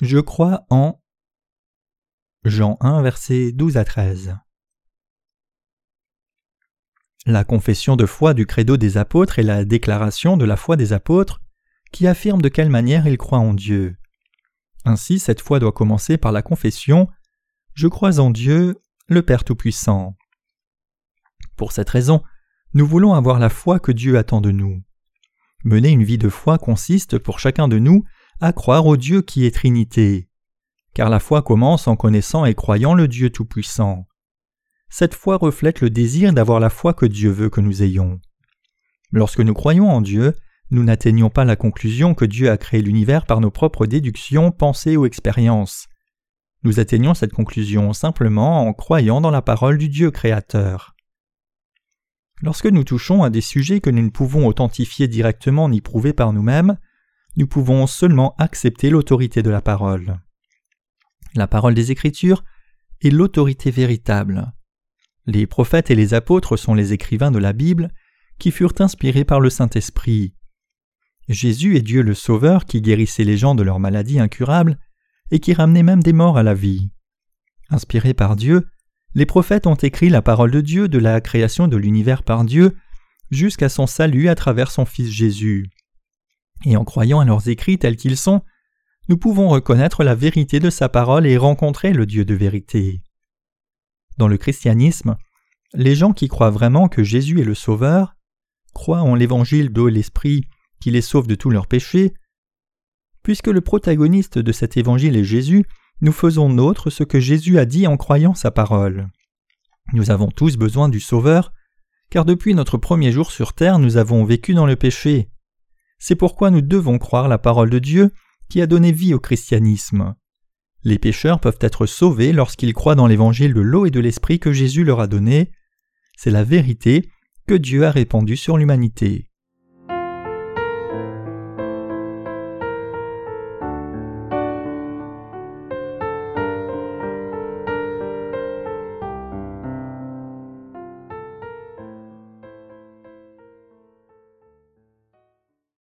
Je crois en Jean 1, versets 12 à 13. La confession de foi du credo des apôtres est la déclaration de la foi des apôtres qui affirme de quelle manière ils croient en Dieu. Ainsi, cette foi doit commencer par la confession Je crois en Dieu, le Père Tout-Puissant. Pour cette raison, nous voulons avoir la foi que Dieu attend de nous. Mener une vie de foi consiste pour chacun de nous à croire au Dieu qui est Trinité. Car la foi commence en connaissant et croyant le Dieu Tout-Puissant. Cette foi reflète le désir d'avoir la foi que Dieu veut que nous ayons. Lorsque nous croyons en Dieu, nous n'atteignons pas la conclusion que Dieu a créé l'univers par nos propres déductions, pensées ou expériences. Nous atteignons cette conclusion simplement en croyant dans la parole du Dieu créateur. Lorsque nous touchons à des sujets que nous ne pouvons authentifier directement ni prouver par nous-mêmes, nous pouvons seulement accepter l'autorité de la parole. La parole des Écritures est l'autorité véritable. Les prophètes et les apôtres sont les écrivains de la Bible qui furent inspirés par le Saint-Esprit. Jésus est Dieu le Sauveur qui guérissait les gens de leurs maladies incurables et qui ramenait même des morts à la vie. Inspirés par Dieu, les prophètes ont écrit la parole de Dieu de la création de l'univers par Dieu jusqu'à son salut à travers son Fils Jésus. Et en croyant à leurs écrits tels qu'ils sont, nous pouvons reconnaître la vérité de sa parole et rencontrer le Dieu de vérité. Dans le christianisme, les gens qui croient vraiment que Jésus est le Sauveur, croient en l'évangile d'eau et l'Esprit qui les sauve de tous leurs péchés, puisque le protagoniste de cet évangile est Jésus, nous faisons nôtre ce que Jésus a dit en croyant sa parole. Nous avons tous besoin du Sauveur, car depuis notre premier jour sur terre nous avons vécu dans le péché. C'est pourquoi nous devons croire la parole de Dieu qui a donné vie au christianisme. Les pécheurs peuvent être sauvés lorsqu'ils croient dans l'évangile de l'eau et de l'esprit que Jésus leur a donné. C'est la vérité que Dieu a répandue sur l'humanité.